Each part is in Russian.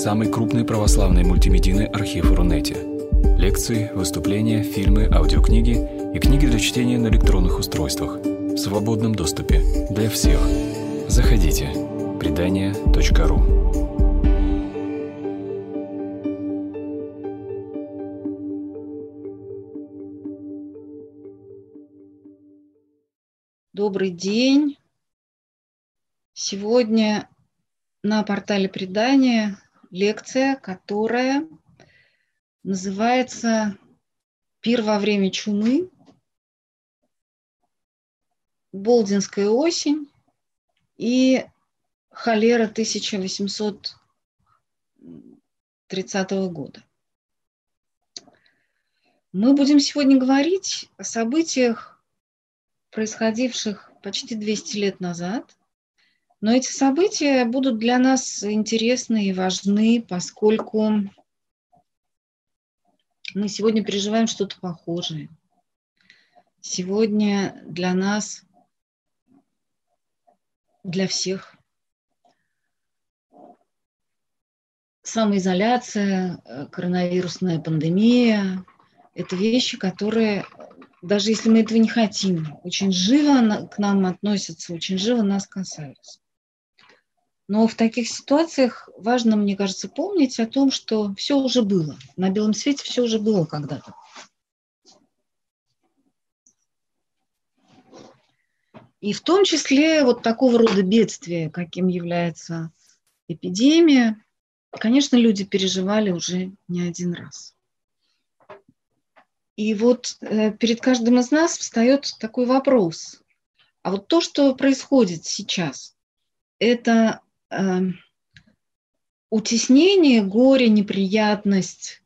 самый крупный православный мультимедийный архив Рунете. Лекции, выступления, фильмы, аудиокниги и книги для чтения на электронных устройствах в свободном доступе для всех. Заходите. Предания.ру Добрый день. Сегодня на портале предания лекция, которая называется «Пир во время чумы. Болдинская осень и холера 1830 года». Мы будем сегодня говорить о событиях, происходивших почти 200 лет назад – но эти события будут для нас интересны и важны, поскольку мы сегодня переживаем что-то похожее. Сегодня для нас, для всех, самоизоляция, коронавирусная пандемия – это вещи, которые, даже если мы этого не хотим, очень живо к нам относятся, очень живо нас касаются. Но в таких ситуациях важно, мне кажется, помнить о том, что все уже было. На белом свете все уже было когда-то. И в том числе вот такого рода бедствия, каким является эпидемия, конечно, люди переживали уже не один раз. И вот э, перед каждым из нас встает такой вопрос. А вот то, что происходит сейчас, это утеснение, горе, неприятность,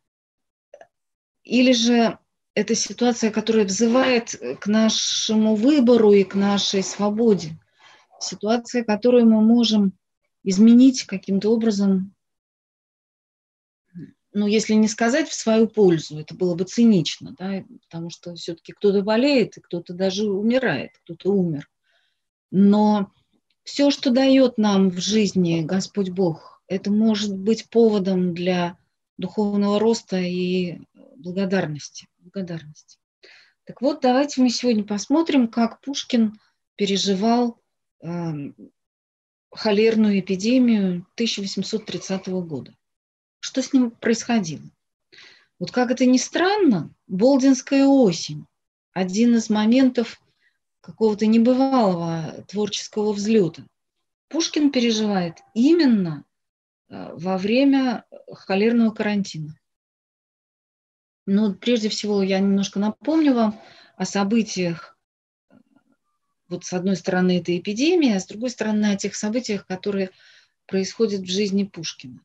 или же это ситуация, которая взывает к нашему выбору и к нашей свободе. Ситуация, которую мы можем изменить каким-то образом, ну, если не сказать в свою пользу, это было бы цинично, да, потому что все-таки кто-то болеет, и кто-то даже умирает, кто-то умер. Но все, что дает нам в жизни Господь Бог, это может быть поводом для духовного роста и благодарности. благодарности. Так вот, давайте мы сегодня посмотрим, как Пушкин переживал э, холерную эпидемию 1830 года. Что с ним происходило? Вот как это ни странно, Болдинская осень – один из моментов какого-то небывалого творческого взлета. Пушкин переживает именно э, во время холерного карантина. Но прежде всего я немножко напомню вам о событиях. Вот с одной стороны это эпидемия, а с другой стороны о тех событиях, которые происходят в жизни Пушкина.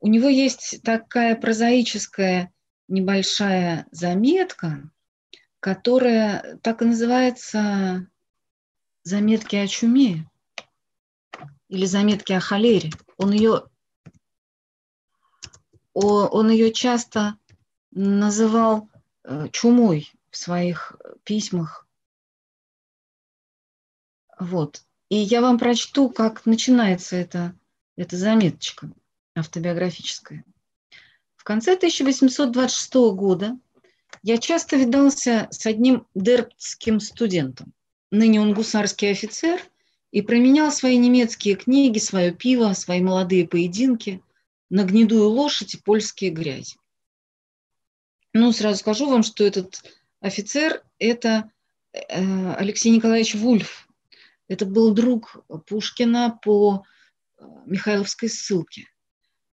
У него есть такая прозаическая небольшая заметка, которая так и называется «Заметки о чуме» или «Заметки о холере». Он ее, он ее часто называл э, чумой в своих письмах. Вот. И я вам прочту, как начинается эта, эта заметочка автобиографическая. В конце 1826 года я часто видался с одним дербтским студентом. Ныне он гусарский офицер и променял свои немецкие книги, свое пиво, свои молодые поединки на гнедую лошадь и польские грязи. Ну, сразу скажу вам, что этот офицер – это э, Алексей Николаевич Вульф. Это был друг Пушкина по э, Михайловской ссылке.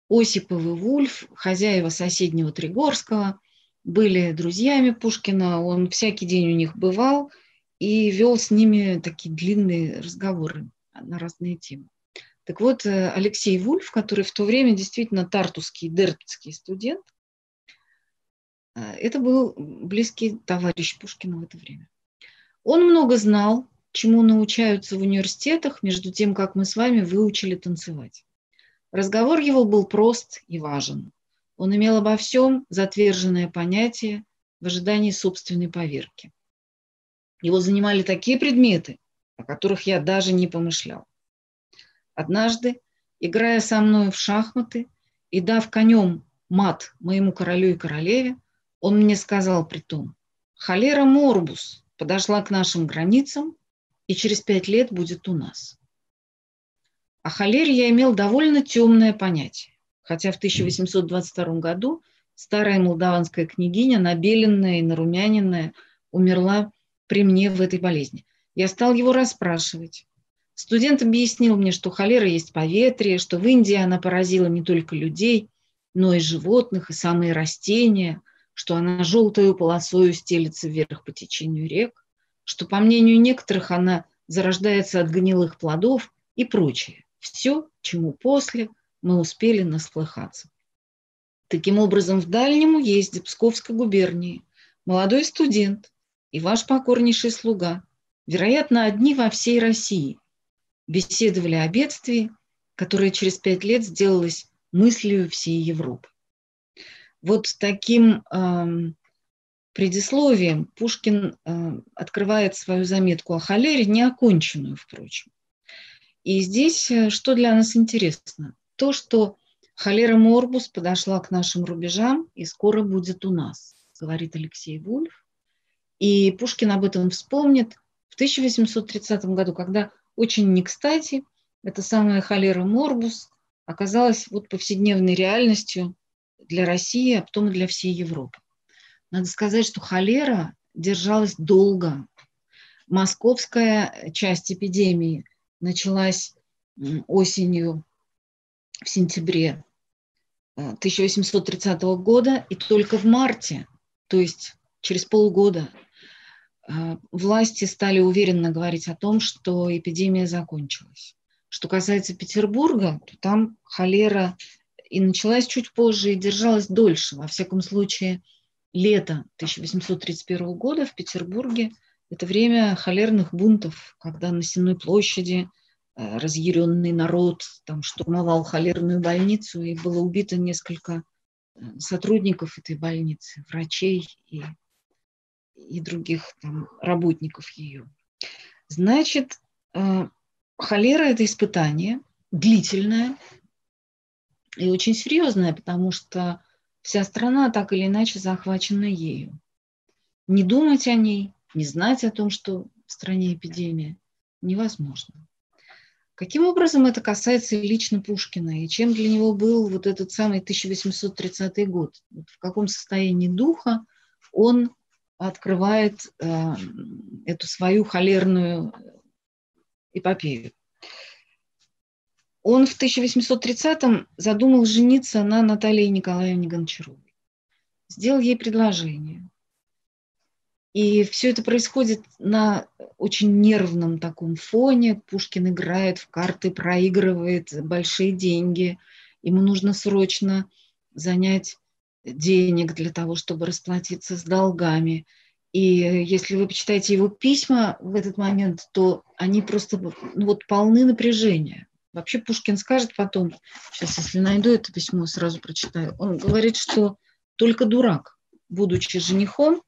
Осипов Вульф, хозяева соседнего Тригорского, были друзьями Пушкина, он всякий день у них бывал и вел с ними такие длинные разговоры на разные темы. Так вот, э, Алексей Вульф, который в то время действительно тартусский, дербцкий студент, э, это был близкий товарищ Пушкина в это время. Он много знал, чему научаются в университетах, между тем, как мы с вами выучили танцевать. Разговор его был прост и важен. Он имел обо всем затверженное понятие в ожидании собственной поверки. Его занимали такие предметы, о которых я даже не помышлял. Однажды, играя со мной в шахматы и дав конем мат моему королю и королеве, он мне сказал при том, холера морбус подошла к нашим границам и через пять лет будет у нас. О холере я имел довольно темное понятие, хотя в 1822 году старая молдаванская княгиня, набеленная и нарумяненная, умерла при мне в этой болезни. Я стал его расспрашивать. Студент объяснил мне, что холера есть поветрие, что в Индии она поразила не только людей, но и животных, и самые растения, что она желтую полосою стелится вверх по течению рек, что, по мнению некоторых, она зарождается от гнилых плодов и прочее. Все, чему после мы успели насплыхаться. Таким образом, в Дальнем уезде Псковской губернии молодой студент и ваш покорнейший слуга, вероятно, одни во всей России, беседовали о бедствии, которое через пять лет сделалось мыслью всей Европы. Вот таким э, предисловием Пушкин э, открывает свою заметку о холере, неоконченную, впрочем. И здесь э, что для нас интересно? То, что холера Морбус подошла к нашим рубежам и скоро будет у нас, говорит Алексей Вульф. И Пушкин об этом вспомнит в 1830 году, когда очень не кстати. Эта самая холера морбус оказалась вот повседневной реальностью для России, а потом и для всей Европы. Надо сказать, что холера держалась долго. Московская часть эпидемии началась осенью в сентябре 1830 э, года, и только в марте, то есть через полгода, а, власти стали уверенно говорить о том, что эпидемия закончилась. Что касается Петербурга, то там холера и началась чуть позже и держалась дольше. Во всяком случае, лето 1831 года в Петербурге – это время холерных бунтов, когда на Сенной площади э, разъяренный народ там штурмовал холерную больницу, и было убито несколько э, сотрудников этой больницы, врачей и и других там, работников ее. Значит, э, холера – это испытание длительное и очень серьезное, потому что вся страна так или иначе захвачена ею. Не думать о ней, не знать о том, что в стране эпидемия, невозможно. Каким образом это касается лично Пушкина и чем для него был вот этот самый 1830 год? В каком состоянии духа он открывает э, эту свою холерную эпопею. Он в 1830-м задумал жениться на Наталье Николаевне Гончаровой. Сделал ей предложение. И все это происходит на очень нервном таком фоне. Пушкин играет в карты, проигрывает большие деньги. Ему нужно срочно занять денег для того, чтобы расплатиться с долгами. И если вы почитаете его письма в этот момент, то они просто ну, вот полны напряжения. Вообще Пушкин скажет потом, сейчас если найду это письмо, сразу прочитаю, он говорит, что только дурак, будучи женихом,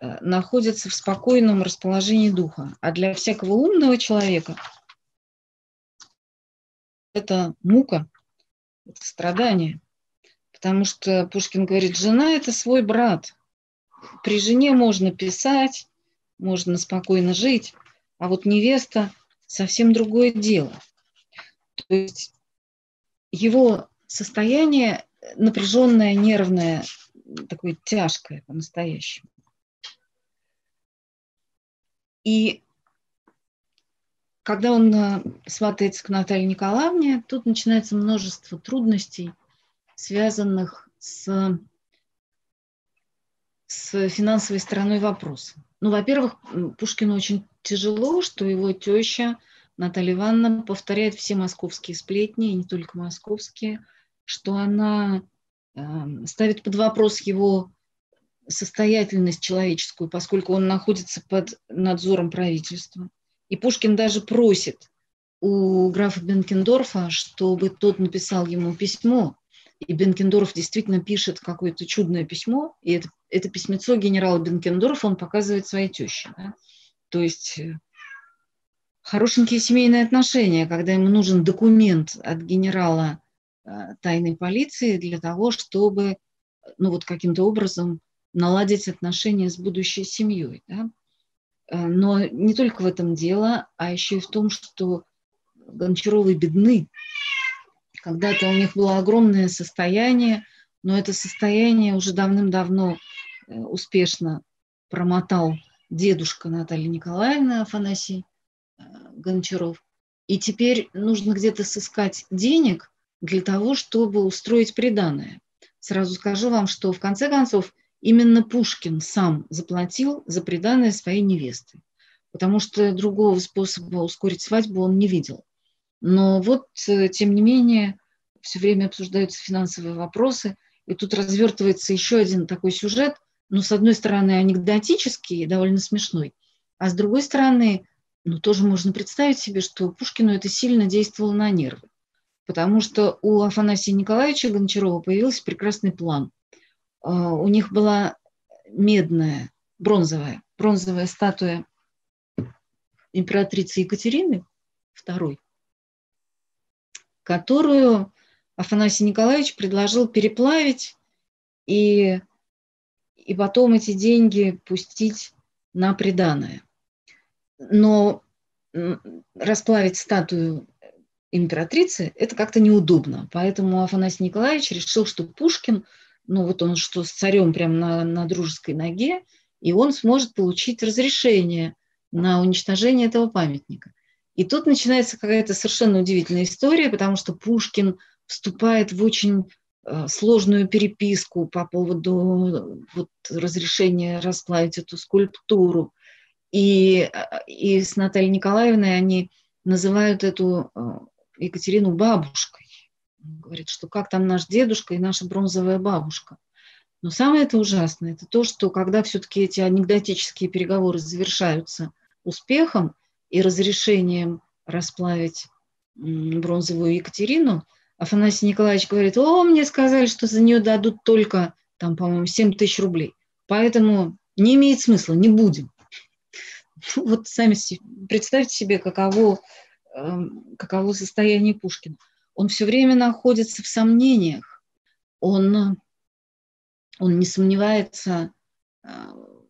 э, находится в спокойном расположении духа. А для всякого умного человека это мука, это страдание. Потому что Пушкин говорит, жена – это свой брат. При жене можно писать, можно спокойно жить, а вот невеста – совсем другое дело. То есть его состояние напряженное, нервное, такое тяжкое по-настоящему. И когда он э, сватается к Наталье Николаевне, тут начинается множество трудностей – связанных с, с финансовой стороной вопроса. Ну, во-первых, Пушкину очень тяжело, что его теща Наталья Ивановна повторяет все московские сплетни, и не только московские, что она э, ставит под вопрос его состоятельность человеческую, поскольку он находится под надзором правительства. И Пушкин даже просит у графа Бенкендорфа, чтобы тот написал ему письмо и Бенкендорф действительно пишет какое-то чудное письмо, и это, это письмецо генерала Бенкендорфа он показывает своей теще. Да? То есть э, хорошенькие семейные отношения, когда ему нужен документ от генерала тайной полиции для того, чтобы ну вот каким-то образом наладить отношения с будущей семьей. Да? Но не только в этом дело, а еще и в том, что Гончаровы бедны. Когда-то у них было огромное состояние, но это состояние уже давным-давно э, успешно промотал дедушка Натальи Николаевны Афанасий э, Гончаров. И теперь нужно где-то сыскать денег для того, чтобы устроить приданное. Сразу скажу вам, что в конце концов именно Пушкин сам заплатил за приданное своей невесты, потому что другого способа ускорить свадьбу он не видел. Но вот, э, тем не менее, все время обсуждаются финансовые вопросы, и тут развертывается еще один такой сюжет, ну, с одной стороны, анекдотический, довольно смешной, а с другой стороны, ну, тоже можно представить себе, что Пушкину это сильно действовало на нервы, потому что у Афанасия Николаевича Гончарова появился прекрасный план. А, у них была медная, бронзовая, бронзовая статуя императрицы Екатерины II, которую Афанасий Николаевич предложил переплавить и, и потом эти деньги пустить на приданное. Но расплавить статую императрицы это как-то неудобно. Поэтому Афанасий Николаевич решил, что Пушкин, ну вот он что с царем прямо на, на дружеской ноге, и он сможет получить разрешение на уничтожение этого памятника. И тут начинается какая-то совершенно удивительная история, потому что Пушкин вступает в очень э, сложную переписку по поводу вот, разрешения расплавить эту скульптуру. И, э, и с Натальей Николаевной они называют эту э, Екатерину бабушкой. Говорит, что как там наш дедушка и наша бронзовая бабушка. Но самое это ужасное, это то, что когда все-таки эти анекдотические переговоры завершаются успехом, и разрешением расплавить бронзовую Екатерину, Афанасий Николаевич говорит, о, мне сказали, что за нее дадут только, там, по-моему, 7 тысяч рублей. Поэтому не имеет смысла, не будем. Вот сами представьте себе, каково, эм, каково состояние Пушкина. Он все время находится в сомнениях. Он, он не сомневается э,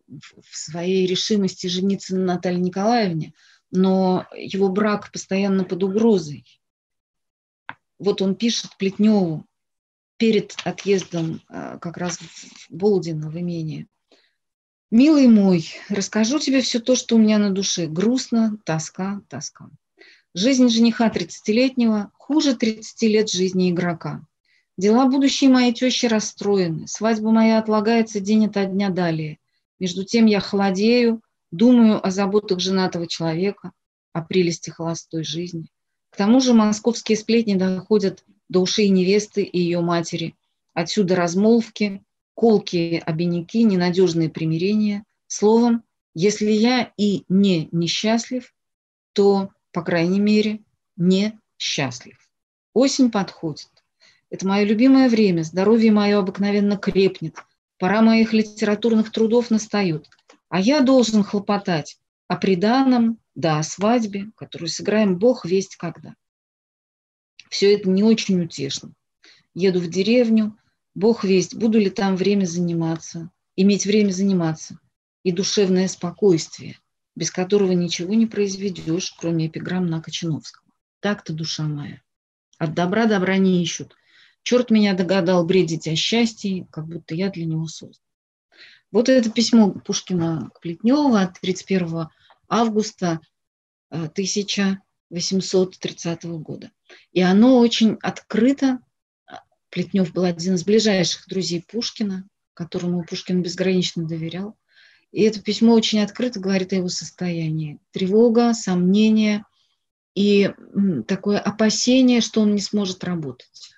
в своей решимости жениться на Наталье Николаевне – но его брак постоянно под угрозой. Вот он пишет Плетневу перед отъездом а, как раз в Болдино, в имение. «Милый мой, расскажу тебе все то, что у меня на душе. Грустно, тоска, тоска. Жизнь жениха тридцатилетнего хуже 30 лет жизни игрока. Дела будущей моей тещи расстроены. Свадьба моя отлагается день ото дня далее. Между тем я холодею, Думаю о заботах женатого человека, о прелести холостой жизни. К тому же московские сплетни доходят до ушей невесты и ее матери. Отсюда размолвки, колкие обиняки, ненадежные примирения. Словом, если я и не несчастлив, то, по крайней мере, не счастлив. Осень подходит. Это мое любимое время, здоровье мое обыкновенно крепнет, пора моих литературных трудов настает – а я должен хлопотать о приданом, да о свадьбе, которую сыграем Бог весть когда. Все это не очень утешно. Еду в деревню, Бог весть, буду ли там время заниматься, иметь время заниматься, и душевное спокойствие, без которого ничего не произведешь, кроме эпиграмм на Кочиновского. Так-то, душа моя. От добра добра не ищут. Черт меня догадал бредить о счастье, как будто я для него создан. Вот это письмо Пушкина к Плетневу от 31 августа 1830 э, года. И оно очень открыто. Плетнев был один из ближайших друзей Пушкина, которому Пушкин безгранично доверял. И это письмо очень открыто говорит о его состоянии. Тревога, сомнение и такое опасение, что он не сможет работать.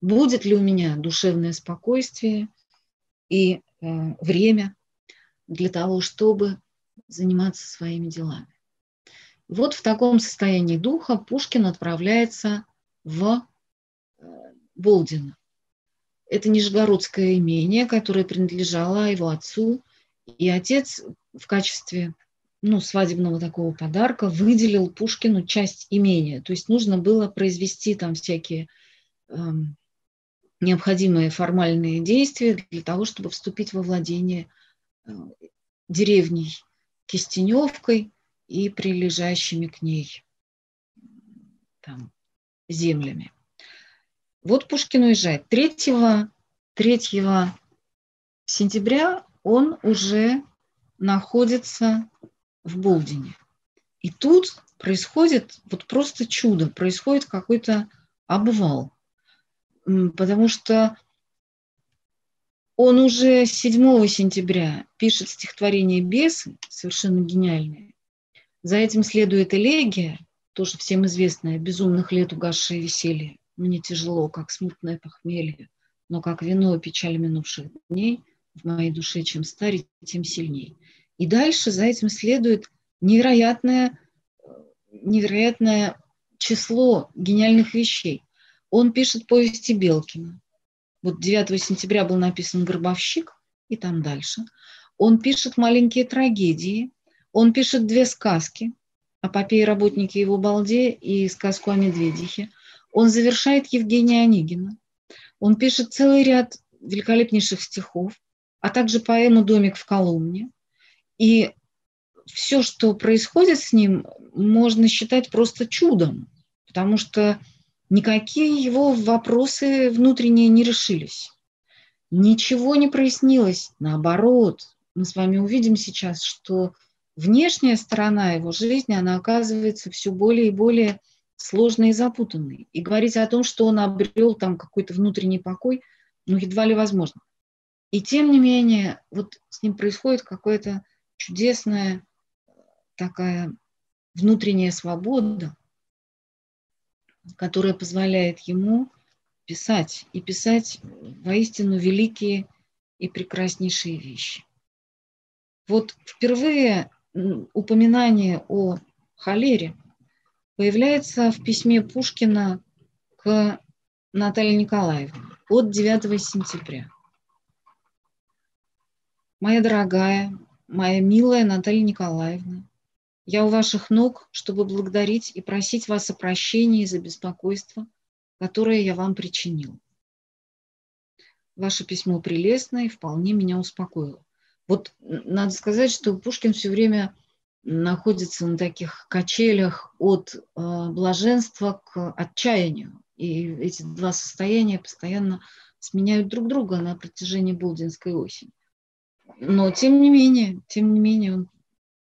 Будет ли у меня душевное спокойствие и Э, время для того, чтобы заниматься своими делами. Вот в таком состоянии духа Пушкин отправляется в э, Болдино. Это Нижегородское имение, которое принадлежало его отцу, и отец в качестве ну, свадебного такого подарка выделил Пушкину часть имения. То есть нужно было произвести там всякие эм, необходимые формальные действия для того, чтобы вступить во владение э, деревней Кистеневкой и прилежащими к ней там, землями. Вот Пушкин уезжает. 3, 3 сентября он уже находится в Болдине. И тут происходит вот просто чудо, происходит какой-то обвал. Потому что он уже 7 сентября пишет стихотворение «Бесы», совершенно гениальное. За этим следует элегия, тоже всем известная, «Безумных лет угасшее веселье». Мне тяжело, как смутное похмелье, но как вино печаль минувших дней в моей душе, чем старить, тем сильней. И дальше за этим следует невероятное, невероятное число гениальных вещей. Он пишет повести Белкина. Вот 9 сентября был написан «Гробовщик» и там дальше. Он пишет маленькие трагедии. Он пишет две сказки «Апопеи работники его балде» и сказку о медведихе. Он завершает Евгения Онегина. Он пишет целый ряд великолепнейших стихов, а также поэму «Домик в Коломне». И все, что происходит с ним, можно считать просто чудом, потому что никакие его вопросы внутренние не решились. Ничего не прояснилось. Наоборот, мы с вами увидим сейчас, что внешняя сторона его жизни, она оказывается все более и более сложной и запутанной. И говорить о том, что он обрел там какой-то внутренний покой, ну, едва ли возможно. И тем не менее, вот с ним происходит какое-то чудесная такая внутренняя свобода, которая позволяет ему писать и писать воистину великие и прекраснейшие вещи. Вот впервые упоминание о холере появляется в письме Пушкина к Наталье Николаевне от 9 сентября. Моя дорогая, моя милая Наталья Николаевна, я у ваших ног, чтобы благодарить и просить вас о прощении за беспокойство, которое я вам причинил. Ваше письмо прелестное и вполне меня успокоило. Вот надо сказать, что Пушкин все время находится на таких качелях от э, блаженства к отчаянию. И эти два состояния постоянно сменяют друг друга на протяжении Болдинской осени. Но тем не менее, тем не менее, он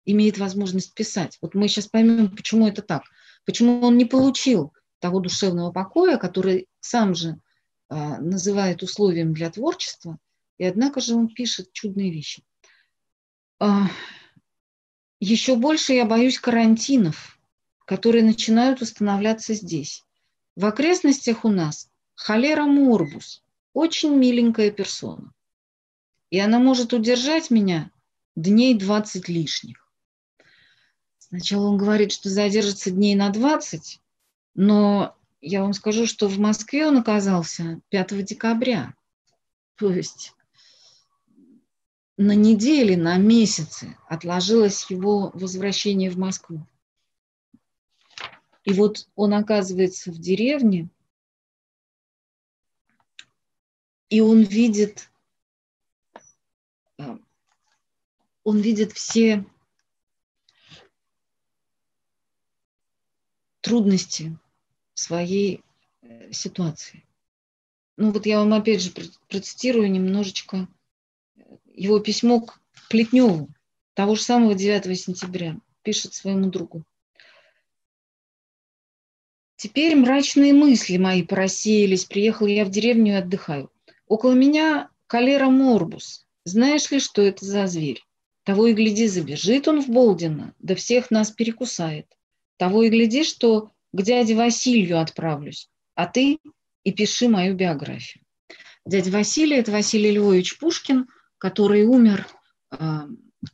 имеет возможность писать. Вот мы сейчас поймем, почему это так. Почему он не получил того душевного покоя, который сам же а, называет условием для творчества, и однако же он пишет чудные вещи. А, еще больше я боюсь карантинов, которые начинают устанавливаться здесь. В окрестностях у нас холера морбус, очень миленькая персона и она может удержать меня дней 20 лишних. Сначала он говорит, что задержится дней на 20, но я вам скажу, что в Москве он оказался 5 декабря. То есть на недели, на месяцы отложилось его возвращение в Москву. И вот он оказывается в деревне, и он видит он видит все трудности своей э, ситуации. Ну вот я вам опять же процитирую немножечко его письмо к Плетневу, того же самого 9 сентября, пишет своему другу. Теперь мрачные мысли мои просеялись, приехал я в деревню и отдыхаю. Около меня калера морбус. Знаешь ли, что это за зверь? Того и гляди, забежит он в Болдина, да всех нас перекусает. Того и гляди, что к дяде Василию отправлюсь, а ты и пиши мою биографию. Дядя Василий – это Василий Львович Пушкин, который умер э,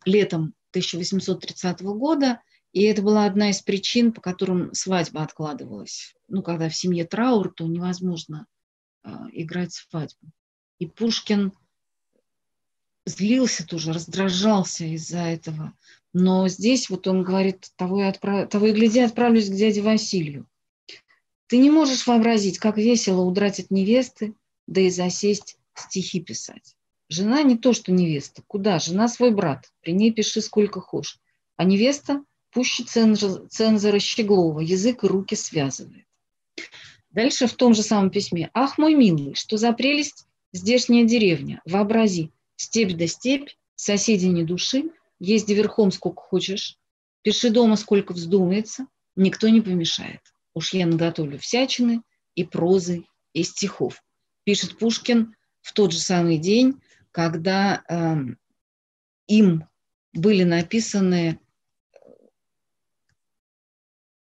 летом 1830 года, и это была одна из причин, по которым свадьба откладывалась. Ну, когда в семье траур, то невозможно э, играть свадьбу. И Пушкин злился тоже, раздражался из-за этого. Но здесь вот он говорит, того и, отправ... того и гляди, отправлюсь к дяде Василию. Ты не можешь вообразить, как весело удрать от невесты, да и засесть стихи писать. Жена не то, что невеста. Куда? Жена свой брат. При ней пиши сколько хочешь. А невеста пуще цензора, цензора Щеглова. Язык и руки связывает. Дальше в том же самом письме. «Ах, мой милый, что за прелесть здешняя деревня. Вообрази, степь да степь, соседи не души, езди верхом сколько хочешь, пиши дома сколько вздумается, никто не помешает. Уж я наготовлю всячины и прозы, и стихов». Пишет Пушкин в тот же самый день, когда э, им были написаны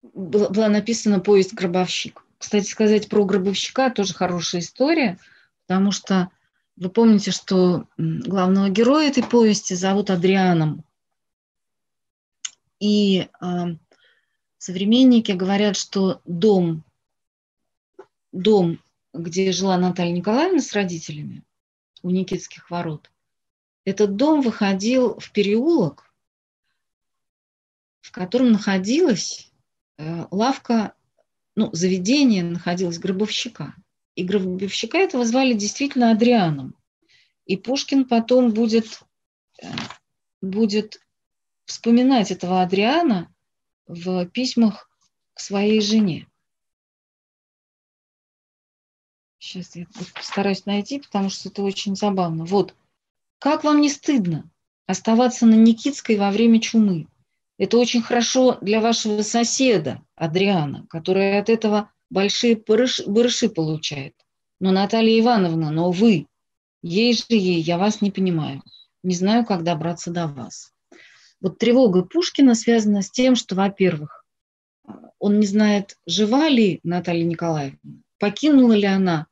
была написана повесть «Гробовщик». Кстати сказать, про гробовщика тоже хорошая история, потому что вы помните, что главного героя этой повести зовут Адрианом. И э, современники говорят, что дом, дом, где жила Наталья Николаевна с родителями у Никитских ворот, этот дом выходил в переулок, в котором находилась э, лавка ну, заведение находилось гробовщика. И гробовщика этого звали действительно Адрианом. И Пушкин потом будет, э, будет вспоминать этого Адриана в письмах к своей жене. Сейчас я постараюсь найти, потому что это очень забавно. Вот. Как вам не стыдно оставаться на Никитской во время чумы? Это очень хорошо для вашего соседа, Адриана, который от этого большие барыши, получает. Но Наталья Ивановна, но вы, ей же ей, я вас не понимаю. Не знаю, как добраться до вас. Вот тревога Пушкина связана с тем, что, во-первых, он не знает, жива ли Наталья Николаевна, покинула ли она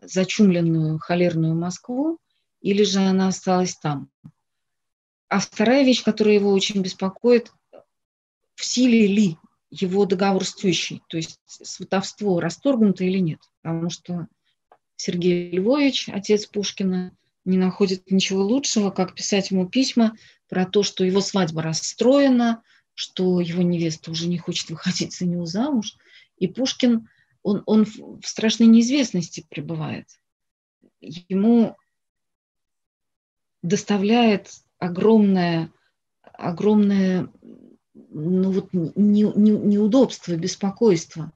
зачумленную холерную Москву, или же она осталась там. А вторая вещь, которая его очень беспокоит, в силе ли его договор с тещей, то есть сватовство расторгнуто или нет. Потому что Сергей Львович, отец Пушкина, не находит ничего лучшего, как писать ему письма про то, что его свадьба расстроена, что его невеста уже не хочет выходить за него замуж. И Пушкин, он, он в страшной неизвестности пребывает. Ему доставляет огромное, огромное ну, вот, не, не, неудобство, беспокойство.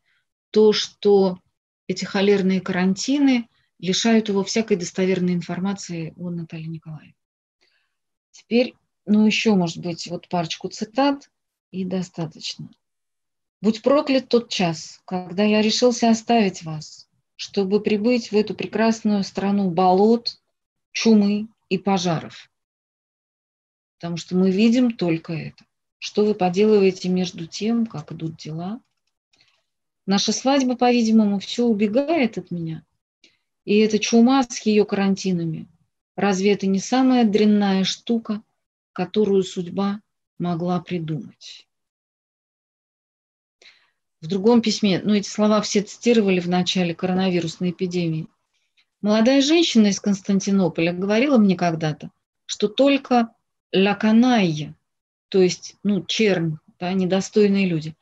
То, что эти холерные карантины лишают его всякой достоверной информации о Наталье Николаевне. Теперь, ну, еще, может быть, вот парочку цитат, и достаточно. «Будь проклят тот час, когда я решился оставить вас, чтобы прибыть в эту прекрасную страну болот, чумы и пожаров потому что мы видим только это. Что вы поделываете между тем, как идут дела? Наша свадьба, по-видимому, все убегает от меня. И эта чума с ее карантинами, разве это не самая дрянная штука, которую судьба могла придумать? В другом письме, ну эти слова все цитировали в начале коронавирусной эпидемии. Молодая женщина из Константинополя говорила мне когда-то, что только лаканайя, то есть, ну, чернь, да, недостойные люди,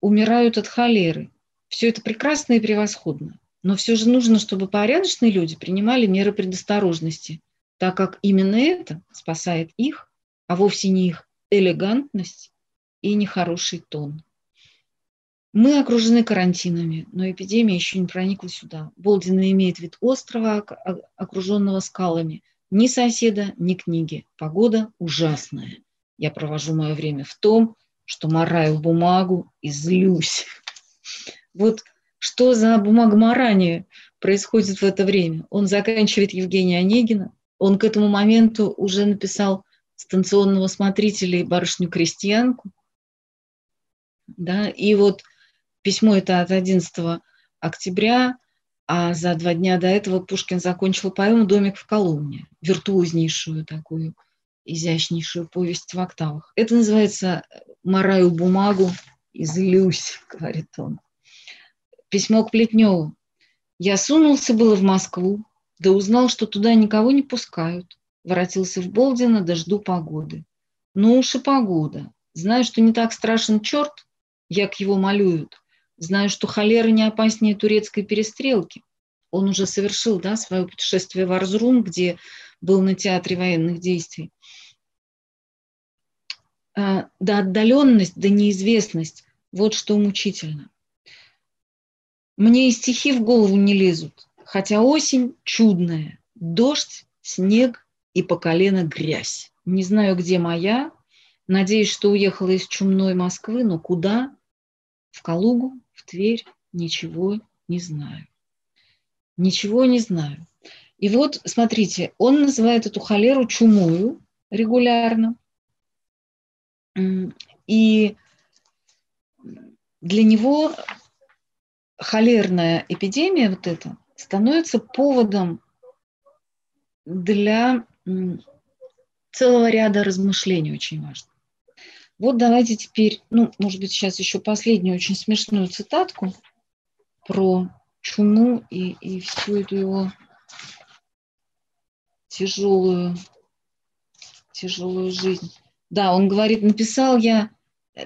умирают от холеры. Все это прекрасно и превосходно. Но все же нужно, чтобы порядочные люди принимали меры предосторожности, так как именно это спасает их, а вовсе не их элегантность и нехороший тон. Мы окружены карантинами, но эпидемия еще не проникла сюда. Болдина имеет вид острова, окруженного скалами – ни соседа, ни книги. Погода ужасная. Я провожу мое время в том, что мораю бумагу и злюсь. Вот что за бумагоморание происходит в это время? Он заканчивает Евгения Онегина. Он к этому моменту уже написал станционного смотрителя и барышню-крестьянку. Да, и вот письмо это от 11 октября а за два дня до этого Пушкин закончил поэму «Домик в Коломне», виртуознейшую такую, изящнейшую повесть в октавах. Это называется «Мораю бумагу и злюсь», — говорит он. Письмо к Плетневу. «Я сунулся было в Москву, да узнал, что туда никого не пускают. Воротился в Болдино, да жду погоды. Ну уж и погода. Знаю, что не так страшен черт, як его малюют, Знаю, что холера не опаснее турецкой перестрелки. он уже совершил да, свое путешествие в Арзрум, где был на театре военных действий. А, да отдаленность, да неизвестность, вот что мучительно. Мне и стихи в голову не лезут, хотя осень чудная, дождь, снег и по колено грязь. Не знаю, где моя, надеюсь, что уехала из чумной Москвы, но куда? В Калугу, в Тверь, ничего не знаю. Ничего не знаю. И вот, смотрите, он называет эту холеру чумою регулярно. И для него холерная эпидемия вот эта становится поводом для целого ряда размышлений очень важных. Вот давайте теперь, ну, может быть, сейчас еще последнюю очень смешную цитатку про чуму и, и всю эту его тяжелую, тяжелую жизнь. Да, он говорит, написал я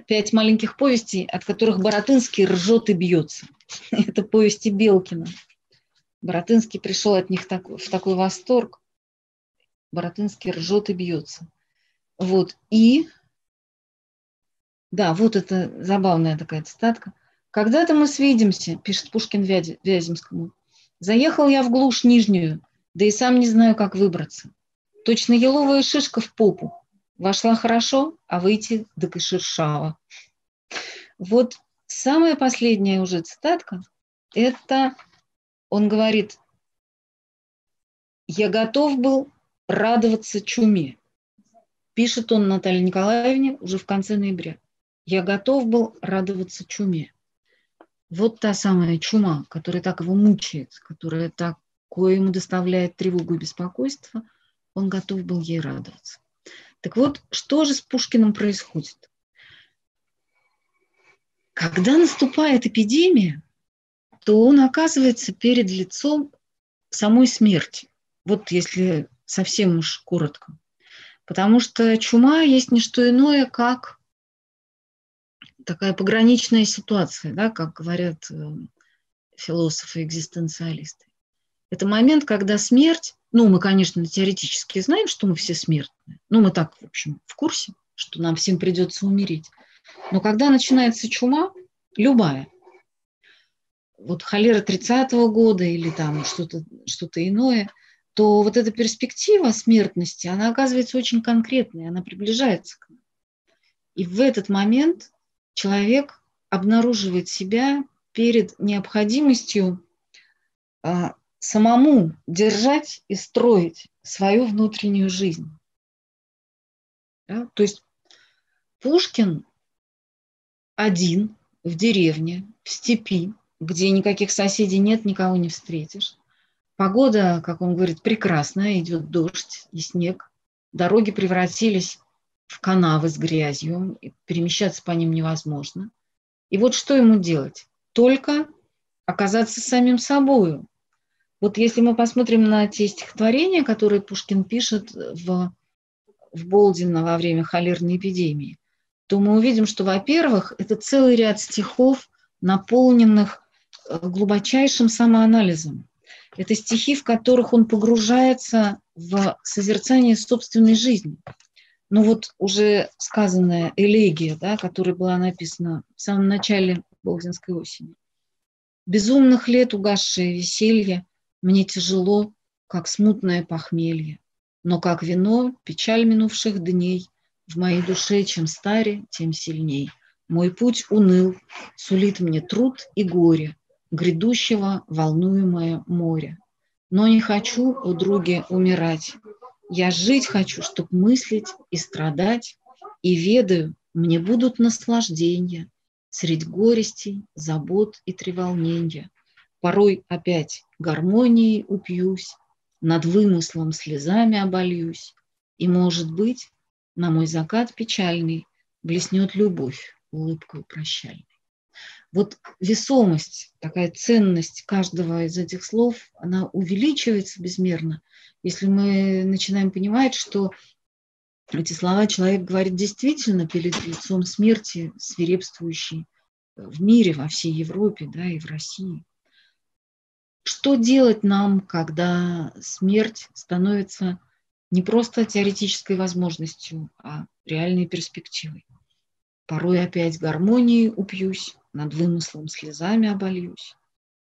пять маленьких повестей, от которых Боротынский ржет и бьется. Это повести Белкина. Боротынский пришел от них так, в такой восторг. Боротынский ржет и бьется. Вот. И, да, вот это забавная такая цитатка. «Когда-то мы свидимся», пишет Пушкин Вяземскому. «Заехал я в глушь нижнюю, да и сам не знаю, как выбраться. Точно еловая шишка в попу. Вошла хорошо, а выйти так и шершава. Вот самая последняя уже цитатка, это он говорит, я готов был радоваться чуме. Пишет он Наталье Николаевне уже в конце ноября. Я готов был радоваться чуме. Вот та самая чума, которая так его мучает, которая такое ему доставляет тревогу и беспокойство, он готов был ей радоваться. Так вот, что же с Пушкиным происходит? Когда наступает эпидемия, то он оказывается перед лицом самой смерти. Вот если совсем уж коротко. Потому что чума есть не что иное, как такая пограничная ситуация, да, как говорят э, философы-экзистенциалисты. Это момент, когда смерть ну, мы, конечно, теоретически знаем, что мы все смертные. Ну, мы так, в общем, в курсе, что нам всем придется умереть. Но когда начинается чума, любая, вот холера 30-го года или там что-то что иное, то вот эта перспектива смертности, она оказывается очень конкретной, она приближается к нам. И в этот момент человек обнаруживает себя перед необходимостью а, самому держать и строить свою внутреннюю жизнь. Да? То есть Пушкин один в деревне, в степи, где никаких соседей нет, никого не встретишь. Погода, как он говорит, прекрасная, идет дождь и снег. Дороги превратились в канавы с грязью, перемещаться по ним невозможно. И вот что ему делать? Только оказаться самим собою, вот если мы посмотрим на те стихотворения, которые Пушкин пишет в, в Болдино во время холерной эпидемии, то мы увидим, что, во-первых, это целый ряд стихов, наполненных э, глубочайшим самоанализом. Это стихи, в которых он погружается в созерцание собственной жизни. Ну вот уже сказанная элегия, да, которая была написана в самом начале Болдинской осени. Безумных лет угасшее веселье, мне тяжело, как смутное похмелье, но как вино, печаль минувших дней, в моей душе чем старе, тем сильней. Мой путь уныл, сулит мне труд и горе, грядущего волнуемое море. Но не хочу, у други, умирать. Я жить хочу, чтоб мыслить и страдать, и ведаю, мне будут наслаждения средь горестей, забот и треволнения. Порой опять гармонией упьюсь, над вымыслом слезами обольюсь, и, может быть, на мой закат печальный блеснет любовь улыбкой прощальной. Вот весомость, такая ценность каждого из этих слов, она увеличивается безмерно, если мы начинаем понимать, что эти слова человек говорит действительно перед лицом смерти, свирепствующей в мире, во всей Европе, да, и в России. Что делать нам, когда смерть становится не просто теоретической возможностью, а реальной перспективой? Порой опять гармонией упьюсь, над вымыслом слезами обольюсь.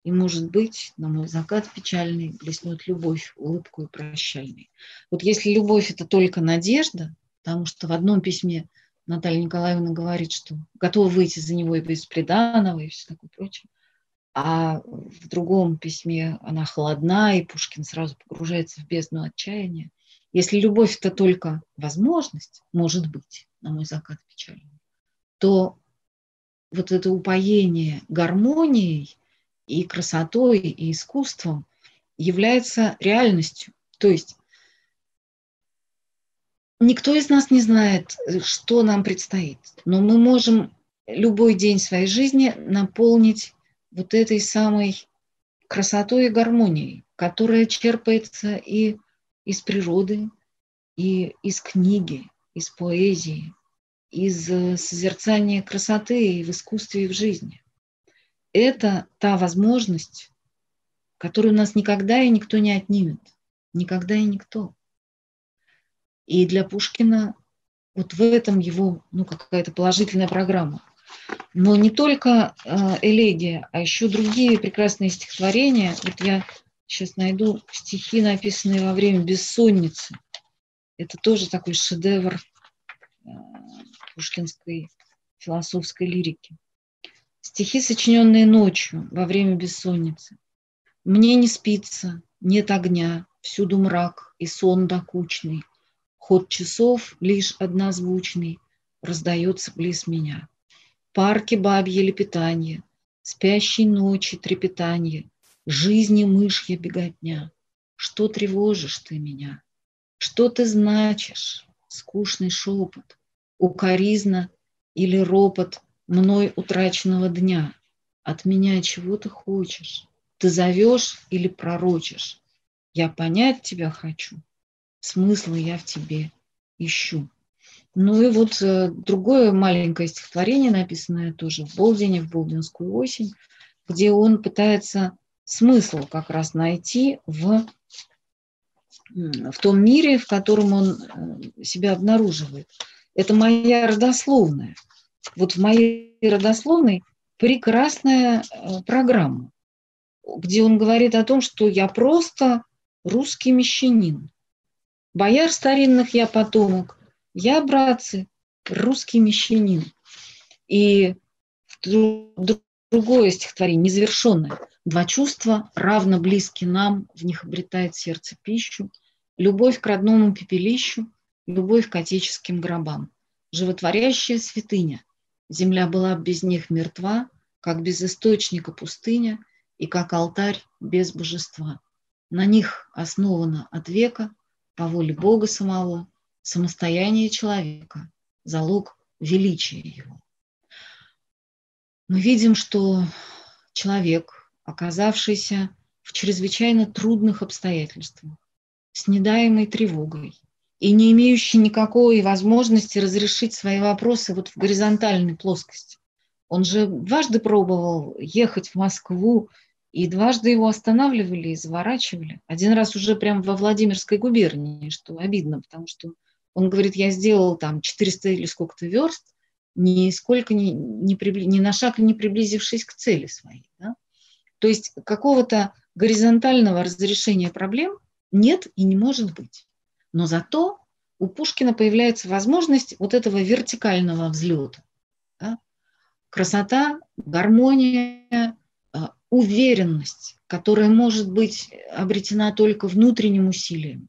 И, может быть, на мой закат печальный блеснет любовь, улыбку прощальной. Вот если любовь – это только надежда, потому что в одном письме Наталья Николаевна говорит, что готова выйти за него и без приданого, и все такое прочее, а в другом письме она холодна, и Пушкин сразу погружается в бездну отчаяния. Если любовь – это только возможность, может быть, на мой закат печальный, то вот это упоение гармонией и красотой, и искусством является реальностью. То есть никто из нас не знает, что нам предстоит, но мы можем любой день своей жизни наполнить вот этой самой красотой и гармонией, которая черпается и из природы, и из книги, из поэзии, из э, созерцания красоты и в искусстве, и в жизни. Это та возможность, которую у нас никогда и никто не отнимет. Никогда и никто. И для Пушкина вот в этом его ну, какая-то положительная программа. Но не только э, элегия, а еще другие прекрасные стихотворения. Вот я сейчас найду стихи, написанные во время бессонницы. Это тоже такой шедевр э, пушкинской философской лирики. Стихи, сочиненные ночью, во время бессонницы. Мне не спится, нет огня, всюду мрак и сон докучный. Ход часов лишь однозвучный раздается близ меня. Парки бабье лепетанье, спящей ночи трепетанье, жизни мышья беготня. Что тревожишь ты меня? Что ты значишь? Скучный шепот, укоризна или ропот мной утраченного дня. От меня чего ты хочешь? Ты зовешь или пророчишь? Я понять тебя хочу, смысла я в тебе ищу. Ну и вот э, другое маленькое стихотворение, написанное тоже в Болдине, в Болдинскую осень, где он пытается смысл как раз найти в, в том мире, в котором он э, себя обнаруживает. Это моя родословная. Вот в моей родословной прекрасная э, программа, где он говорит о том, что я просто русский мещанин. Бояр старинных я потомок, я, братцы, русский мещанин. И другое стихотворение, незавершенное. Два чувства равно близки нам, в них обретает сердце пищу. Любовь к родному пепелищу, любовь к отеческим гробам. Животворящая святыня. Земля была без них мертва, как без источника пустыня и как алтарь без божества. На них основано от века, по воле Бога самого, самостояние человека, залог величия его. Мы видим, что человек, оказавшийся в чрезвычайно трудных обстоятельствах, с недаемой тревогой, и не имеющий никакой возможности разрешить свои вопросы вот в горизонтальной плоскости. Он же дважды пробовал ехать в Москву, и дважды его останавливали и заворачивали. Один раз уже прямо во Владимирской губернии, что обидно, потому что он говорит, я сделал там 400 или сколько-то верст, нисколько не, не, прибли, ни на шаг не приблизившись к цели своей. Да? То есть какого-то горизонтального разрешения проблем нет и не может быть. Но зато у Пушкина появляется возможность вот этого вертикального взлета. Да? Красота, гармония, а, уверенность, которая может быть обретена только внутренним усилием.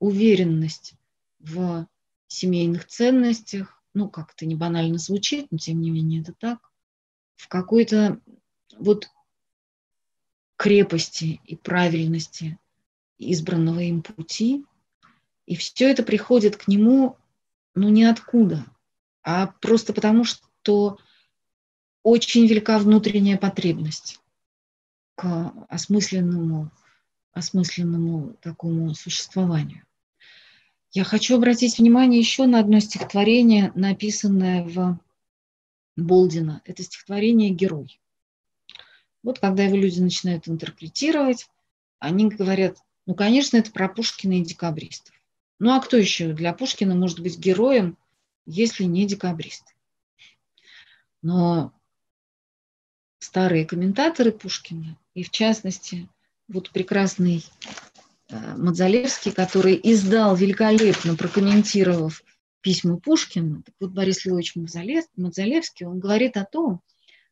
Уверенность в семейных ценностях, ну, как это не банально звучит, но тем не менее это так, в какой-то вот крепости и правильности избранного им пути – и все это приходит к нему, ну, ниоткуда, а просто потому, что очень велика внутренняя потребность к осмысленному, осмысленному такому существованию. Я хочу обратить внимание еще на одно стихотворение, написанное в Болдина. Это стихотворение «Герой». Вот когда его люди начинают интерпретировать, они говорят, ну, конечно, это про Пушкина и декабристов. Ну, а кто еще для Пушкина может быть героем, если не декабрист? Но старые комментаторы Пушкина, и в частности, вот прекрасный Мадзалевский, который издал великолепно, прокомментировав письма Пушкина, так вот Борис Львович Мадзалевский, он говорит о том,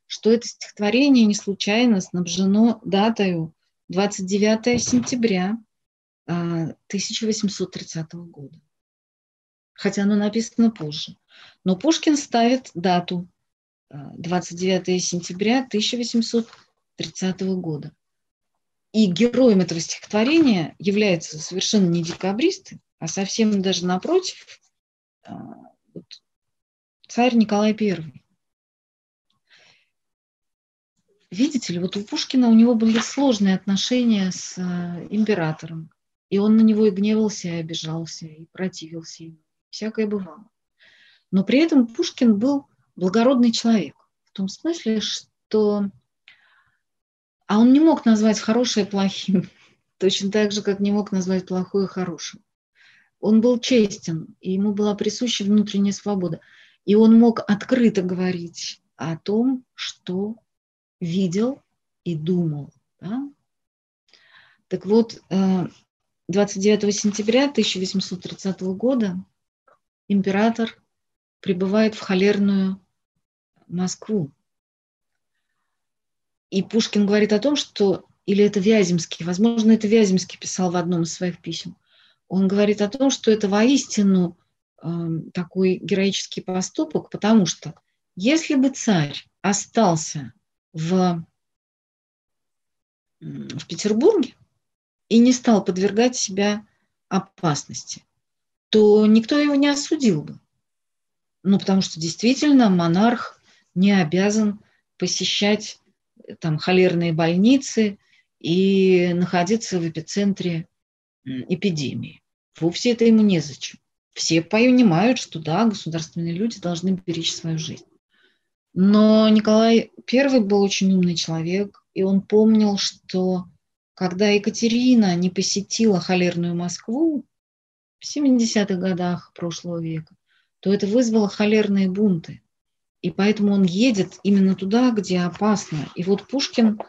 что это стихотворение не случайно снабжено датою 29 сентября 1830 а, года. Хотя оно написано позже. Но Пушкин ставит дату 29 а, сентября 1830 года. И героем этого стихотворения является совершенно не декабристы, а совсем даже напротив а, царь Николай I. Видите ли, вот у Пушкина у него были сложные отношения с э, императором. И он на него и гневался, и обижался, и противился ему. Всякое бывало. Но при этом Пушкин был благородный человек. В том смысле, что... А он не мог назвать хорошее плохим. Точно так же, как не мог назвать плохое хорошим. Он был честен, и ему была присуща внутренняя свобода. И он мог открыто говорить о том, что видел и думал. Да? Так вот, 29 э, сентября 1830 года император прибывает в холерную Москву. И Пушкин говорит о том, что, или это Вяземский, возможно, это Вяземский писал в одном из своих писем, он говорит о том, что это воистину э, такой героический поступок, потому что если бы царь остался в, в Петербурге и не стал подвергать себя опасности, то никто его не осудил бы. Ну, потому что действительно монарх не обязан посещать там холерные больницы и находиться в эпицентре эпидемии. Вовсе это ему незачем. Все понимают, что да, государственные люди должны беречь свою жизнь. Но Николай I был очень умный человек, и он помнил, что когда Екатерина не посетила холерную Москву в 70-х годах прошлого века, то это вызвало холерные бунты. И поэтому он едет именно туда, где опасно. И вот Пушкин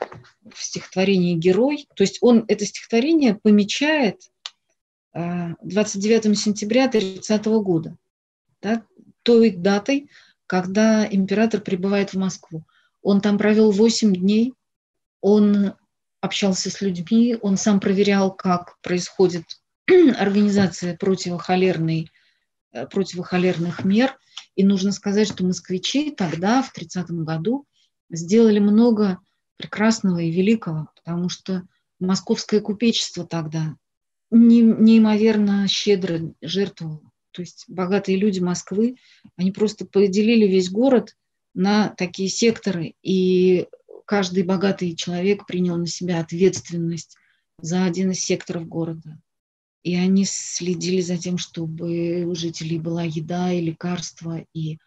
в стихотворении «Герой», то есть он это стихотворение помечает 29 э, сентября 30 года, да, той датой, когда император прибывает в Москву. Он там провел 8 дней, он общался с людьми, он сам проверял, как происходит организация противохолерной, противохолерных мер. И нужно сказать, что москвичи тогда, в 30-м году, сделали много прекрасного и великого, потому что московское купечество тогда неимоверно щедро жертвовало. То есть богатые люди Москвы, они просто поделили весь город на такие секторы, и каждый богатый человек принял на себя ответственность за один из секторов города. И они следили за тем, чтобы у жителей была еда и лекарства, и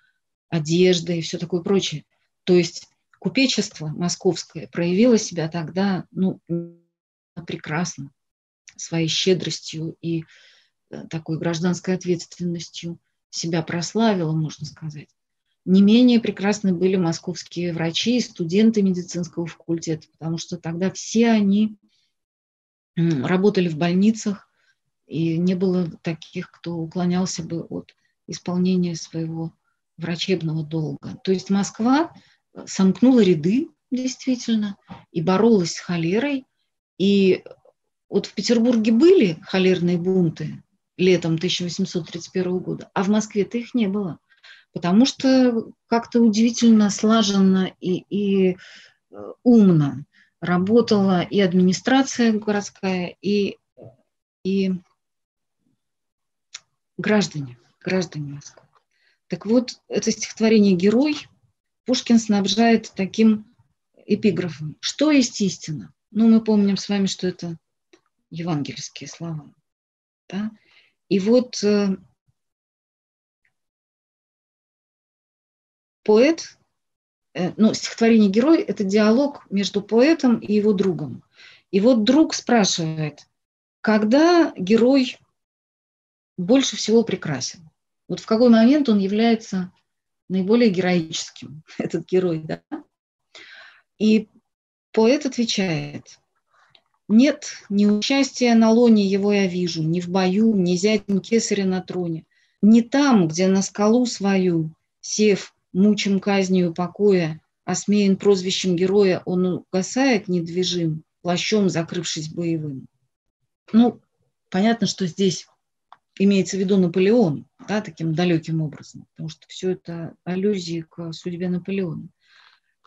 одежда, и все такое прочее. То есть купечество московское проявило себя тогда ну, прекрасно своей щедростью и Э, такой гражданской ответственностью себя прославила, можно сказать. Не менее прекрасны были московские врачи и студенты медицинского факультета, потому что тогда все они работали в больницах, и не было таких, кто уклонялся бы от исполнения своего врачебного долга. То есть Москва э, сомкнула ряды, действительно, и боролась с холерой. И вот в Петербурге были холерные бунты, летом 1831 года, а в Москве-то их не было, потому что как-то удивительно слаженно и, и э, умно работала и администрация городская, и, и граждане, граждане Москвы. Так вот, это стихотворение «Герой» Пушкин снабжает таким эпиграфом. Что есть истина? Ну, мы помним с вами, что это евангельские слова. Да? И вот э, поэт э, ну, стихотворение «Герой» – это диалог между поэтом и его другом. И вот друг спрашивает, когда герой больше всего прекрасен? Вот в какой момент он является наиболее героическим, этот герой, да? И поэт отвечает, нет, ни участия на лоне его я вижу, ни в бою, ни зятем кесаря на троне, не там, где на скалу свою, сев, мучим казнью покоя, осмеян прозвищем героя, он угасает недвижим, плащом закрывшись боевым. Ну, понятно, что здесь имеется в виду Наполеон, да, таким далеким образом, потому что все это аллюзии к судьбе Наполеона.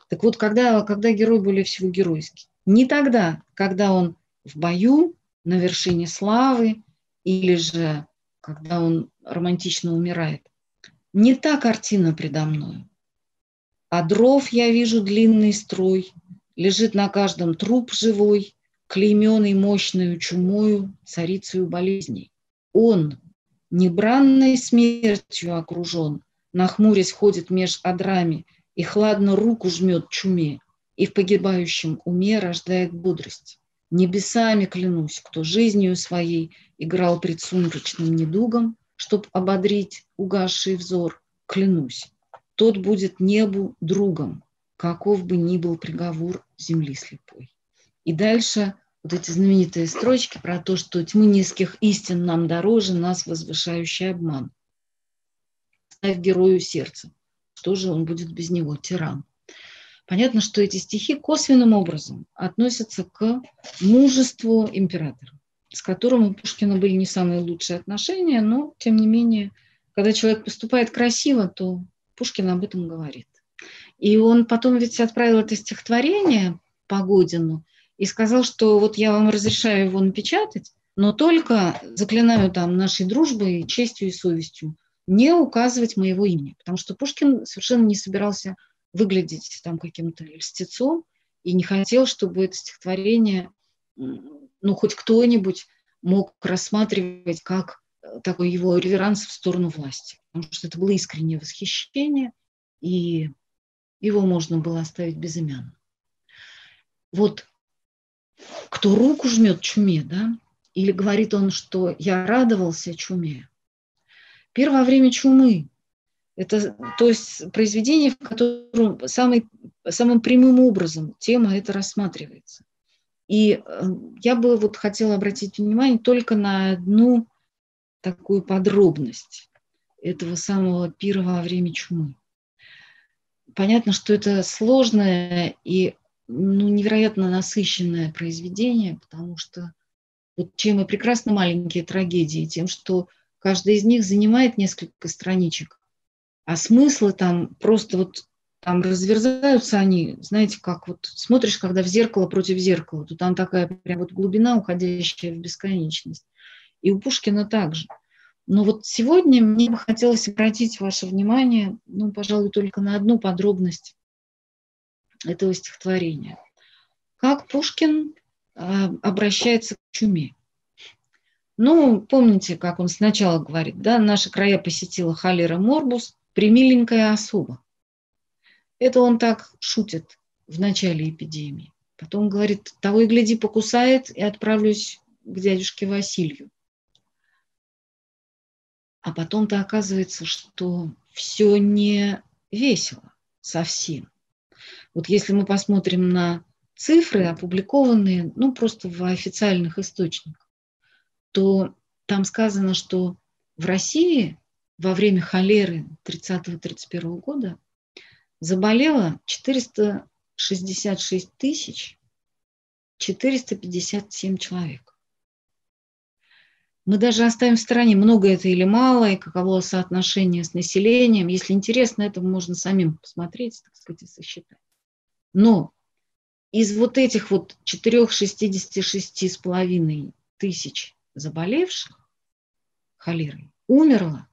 Так вот, когда, когда герой более всего геройский? Не тогда, когда он в бою, на вершине славы, или же когда он романтично умирает. Не та картина предо мной. А дров я вижу длинный строй, лежит на каждом труп живой, клейменный мощную чумою, царицею болезней. Он, небранной смертью окружен, нахмурясь ходит меж одрами и хладно руку жмет чуме, и в погибающем уме рождает бодрость. Небесами клянусь, кто жизнью своей играл пред сумрачным недугом, чтоб ободрить угасший взор, клянусь, тот будет небу другом, каков бы ни был приговор земли слепой. И дальше вот эти знаменитые строчки про то, что тьмы низких истин нам дороже, нас возвышающий обман. Ставь герою сердце. Что же он будет без него? Тиран. Понятно, что эти стихи косвенным образом относятся к мужеству императора, с которым у Пушкина были не самые лучшие отношения, но, тем не менее, когда человек поступает красиво, то Пушкин об этом говорит. И он потом ведь отправил это стихотворение Погодину и сказал, что вот я вам разрешаю его напечатать, но только заклинаю там нашей дружбой, честью и совестью не указывать моего имени, потому что Пушкин совершенно не собирался выглядеть там каким-то льстецом и не хотел, чтобы это стихотворение, ну, хоть кто-нибудь мог рассматривать как э, такой его реверанс в сторону власти. Потому что это было искреннее восхищение, и его можно было оставить безымянным. Вот кто руку жмет чуме, да, или говорит он, что я радовался чуме. Первое время чумы это, то есть произведение, в котором самый, самым прямым образом тема это рассматривается. И э, я бы вот хотела обратить внимание только на одну такую подробность этого самого пира во время чумы. Понятно, что это сложное и ну, невероятно насыщенное произведение, потому что вот чем и прекрасны маленькие трагедии, тем, что каждая из них занимает несколько страничек, а смыслы там просто вот там разверзаются они, знаете, как вот смотришь, когда в зеркало против зеркала, то там такая прям вот глубина, уходящая в бесконечность. И у Пушкина также. Но вот сегодня мне бы хотелось обратить ваше внимание, ну, пожалуй, только на одну подробность этого стихотворения. Как Пушкин э, обращается к чуме. Ну, помните, как он сначала говорит, да, наши края посетила холера морбус, примиленькая особа. Это он так шутит в начале эпидемии. Потом говорит, того и гляди, покусает, и отправлюсь к дядюшке Василию. А потом-то оказывается, что все не весело совсем. Вот если мы посмотрим на цифры, опубликованные, ну, просто в официальных источниках, то там сказано, что в России во время холеры 30-31 года заболело 466 тысяч 457 человек. Мы даже оставим в стороне, много это или мало, и каково соотношение с населением. Если интересно, это можно самим посмотреть, так сказать, и сосчитать. Но из вот этих вот 466,5 тысяч заболевших холерой умерло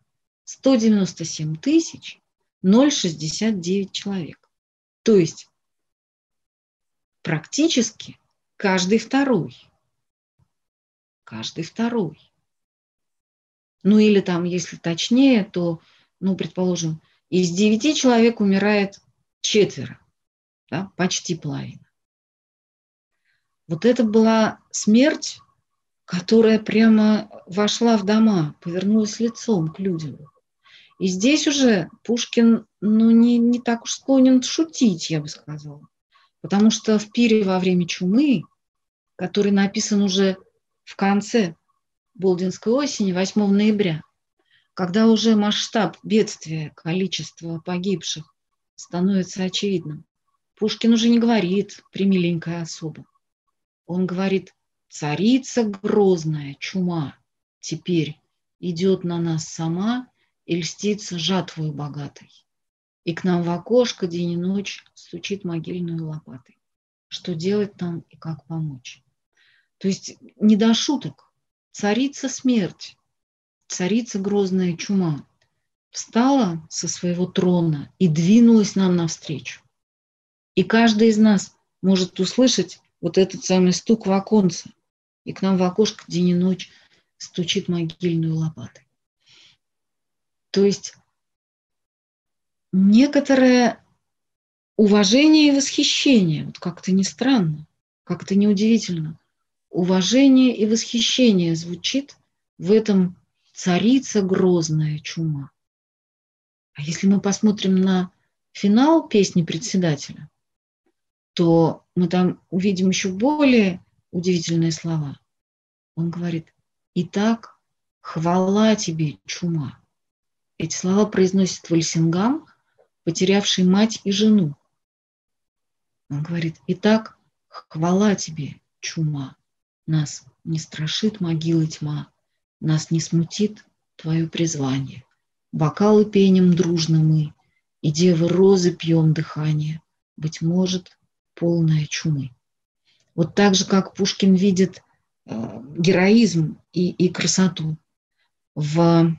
197 тысяч 069 человек. То есть практически каждый второй. Каждый второй. Ну или там, если точнее, то, ну, предположим, из девяти человек умирает четверо, да, почти половина. Вот это была смерть, которая прямо вошла в дома, повернулась лицом к людям. И здесь уже Пушкин ну, не, не так уж склонен шутить, я бы сказала. Потому что в пире во время чумы, который написан уже в конце Болдинской осени, 8 ноября, когда уже масштаб бедствия, количество погибших становится очевидным, Пушкин уже не говорит «примиленькая особа». Он говорит «царица грозная, чума, теперь идет на нас сама и льстится жатвою богатой. И к нам в окошко день и ночь стучит могильную лопатой. Что делать нам и как помочь?» То есть не до шуток. Царица смерть, царица грозная чума встала со своего трона и двинулась нам навстречу. И каждый из нас может услышать вот этот самый стук в оконце. И к нам в окошко день и ночь стучит могильную лопатой. То есть некоторое уважение и восхищение, вот как-то не странно, как-то неудивительно, уважение и восхищение звучит в этом царица грозная чума. А если мы посмотрим на финал песни председателя, то мы там увидим еще более удивительные слова. Он говорит, «Итак, хвала тебе, чума». Эти слова произносит Вальсингам, потерявший мать и жену. Он говорит, «Итак, хвала тебе, чума». Нас не страшит могила тьма, Нас не смутит твое призвание. Бокалы пенем дружно мы, И девы розы пьем дыхание, Быть может, полная чумы. Вот так же, как Пушкин видит э, героизм и, и красоту в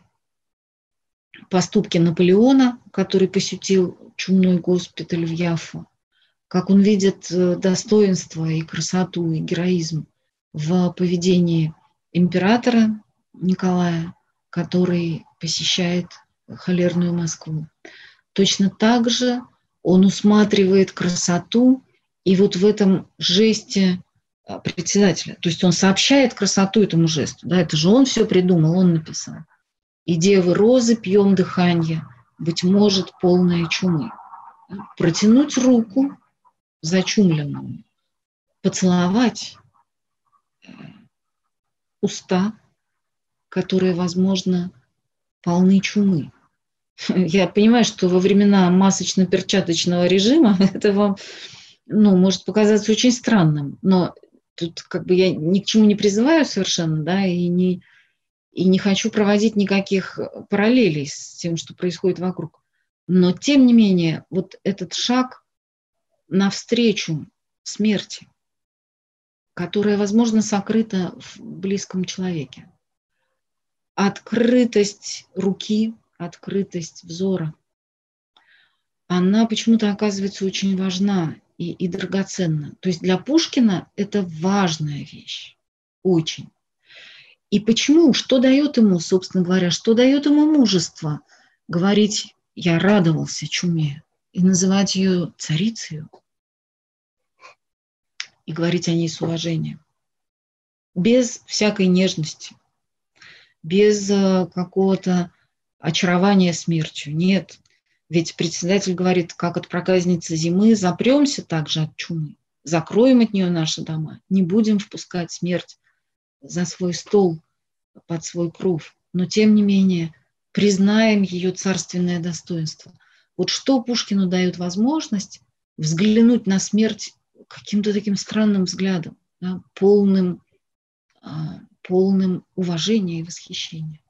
поступке Наполеона, который посетил чумной госпиталь в Яфу, как он видит э, достоинство и красоту и героизм в поведении императора Николая, который посещает холерную Москву. Точно так же он усматривает красоту и вот в этом жесте а, председателя, то есть он сообщает красоту этому жесту, да, это же он все придумал, он написал. И девы розы пьем дыхание, быть может, полная чумы. Протянуть руку зачумленному, поцеловать э, уста, которые, возможно, полны чумы. Я понимаю, что во времена масочно-перчаточного режима это вам ну, может показаться очень странным, но тут как бы я ни к чему не призываю совершенно, да, и не, и не хочу проводить никаких параллелей с тем, что происходит вокруг. Но, тем не менее, вот этот шаг навстречу смерти, которая, возможно, сокрыта в близком человеке. Открытость руки, открытость взора, она почему-то оказывается очень важна и, и драгоценно. То есть для Пушкина это важная вещь, очень. И почему? Что дает ему, собственно говоря, что дает ему мужество говорить «я радовался чуме» и называть ее царицей и говорить о ней с уважением. Без всякой нежности, без э, какого-то очарования смертью. Нет, ведь председатель говорит, как от проказницы зимы, запремся также от чумы, закроем от нее наши дома, не будем впускать смерть за свой стол, под свой кров, но тем не менее признаем ее царственное достоинство. Вот что Пушкину дает возможность взглянуть на смерть каким-то таким странным взглядом, да, полным, а, полным уважения и восхищения.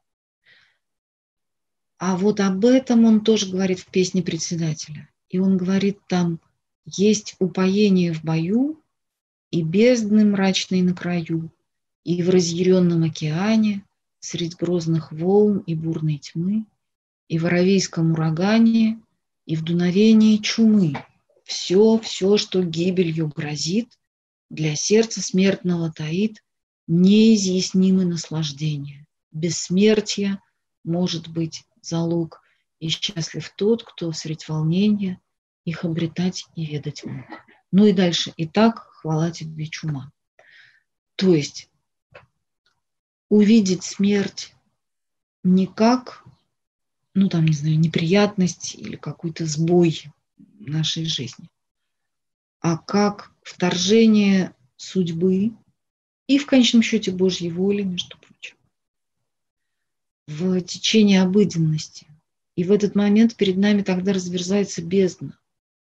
А вот об этом он тоже говорит в песне председателя. И он говорит там, есть упоение в бою и бездны мрачной на краю, и в разъяренном океане, средь грозных волн и бурной тьмы, и в аравийском урагане, и в дуновении чумы. Все, все, что гибелью грозит, для сердца смертного таит неизъяснимое наслаждение. Бессмертие может быть залог, и счастлив тот, кто средь волнения их обретать и ведать мог. Ну и дальше. Итак, хвала тебе, чума. То есть увидеть смерть не как, ну там, не знаю, неприятность или какой-то сбой нашей жизни, а как вторжение судьбы и в конечном счете Божьей воли, между в течение обыденности. И в этот момент перед нами тогда разверзается бездна,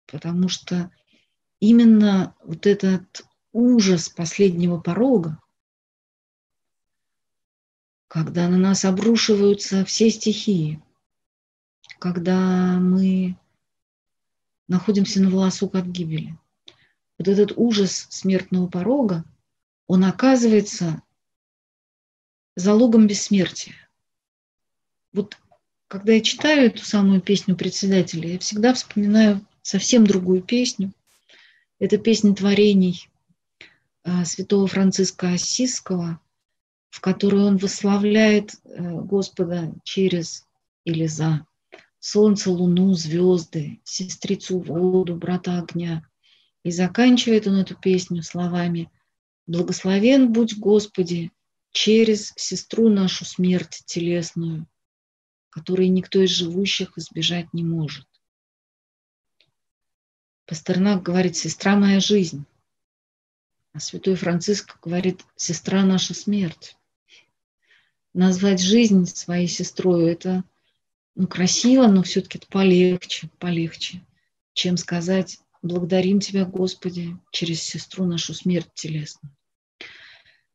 потому что именно вот этот ужас последнего порога, когда на нас обрушиваются все стихии, когда мы находимся на волосок от гибели. Вот этот ужас смертного порога, он оказывается залогом бессмертия. Вот когда я читаю эту самую песню председателя, я всегда вспоминаю совсем другую песню. Это песня творений а, святого Франциска Осисского, в которой он восславляет э, Господа через или за солнце, луну, звезды, сестрицу воду, брата огня. И заканчивает он эту песню словами «Благословен будь Господи через сестру нашу смерть телесную, которой никто из живущих избежать не может». Пастернак говорит «Сестра моя жизнь», а святой Франциск говорит «Сестра наша смерть». Назвать жизнь своей сестрой – это ну, красиво, но все-таки это полегче, полегче, чем сказать «благодарим Тебя, Господи, через сестру нашу смерть телесную».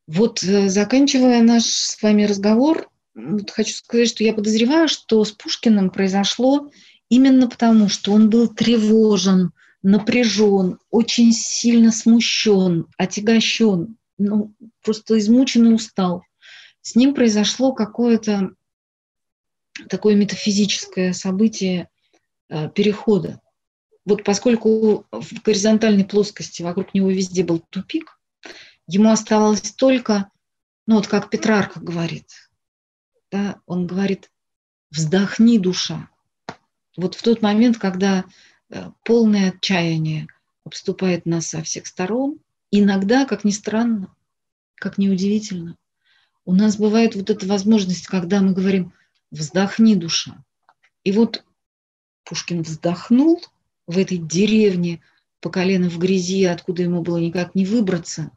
Вот э, заканчивая наш с вами разговор, вот хочу сказать, что я подозреваю, что с Пушкиным произошло именно потому, что он был тревожен, напряжен, очень сильно смущен, отягощен, ну, просто измучен и устал. С ним произошло какое-то такое метафизическое событие э, перехода. Вот поскольку в горизонтальной плоскости вокруг него везде был тупик, ему оставалось только, ну вот как Петрарка говорит, да, он говорит, вздохни, душа. Вот в тот момент, когда э, полное отчаяние обступает нас со всех сторон, иногда, как ни странно, как ни удивительно, у нас бывает вот эта возможность, когда мы говорим, вздохни, душа. И вот Пушкин вздохнул в этой деревне по колено в грязи, откуда ему было никак не выбраться.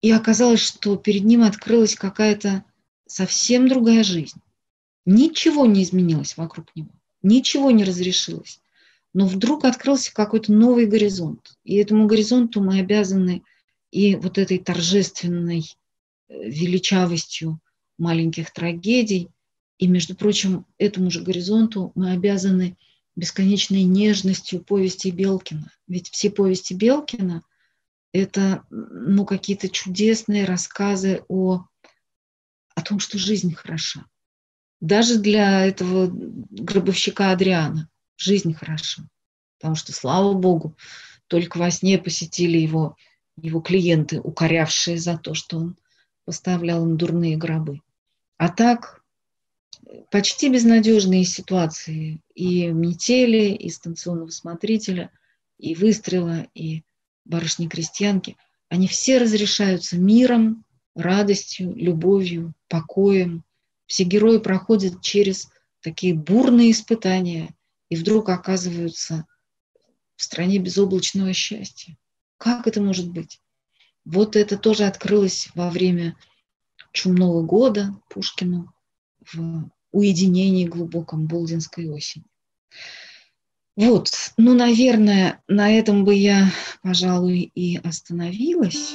И оказалось, что перед ним открылась какая-то совсем другая жизнь. Ничего не изменилось вокруг него, ничего не разрешилось. Но вдруг открылся какой-то новый горизонт. И этому горизонту мы обязаны и вот этой торжественной э, величавостью маленьких трагедий. И, между прочим, этому же горизонту мы обязаны бесконечной нежностью повести Белкина. Ведь все повести Белкина – это ну, какие-то чудесные рассказы о, о том, что жизнь хороша. Даже для этого гробовщика Адриана жизнь хороша. Потому что, слава Богу, только во сне посетили его, его клиенты, укорявшие за то, что он поставлял им дурные гробы. А так почти безнадежные ситуации и метели, и станционного смотрителя, и выстрела, и барышни-крестьянки, они все разрешаются миром, радостью, любовью, покоем. Все герои проходят через такие бурные испытания и вдруг оказываются в стране безоблачного счастья. Как это может быть? Вот это тоже открылось во время чумного года Пушкину в уединении глубоком Болдинской осени. Вот, ну, наверное, на этом бы я, пожалуй, и остановилась.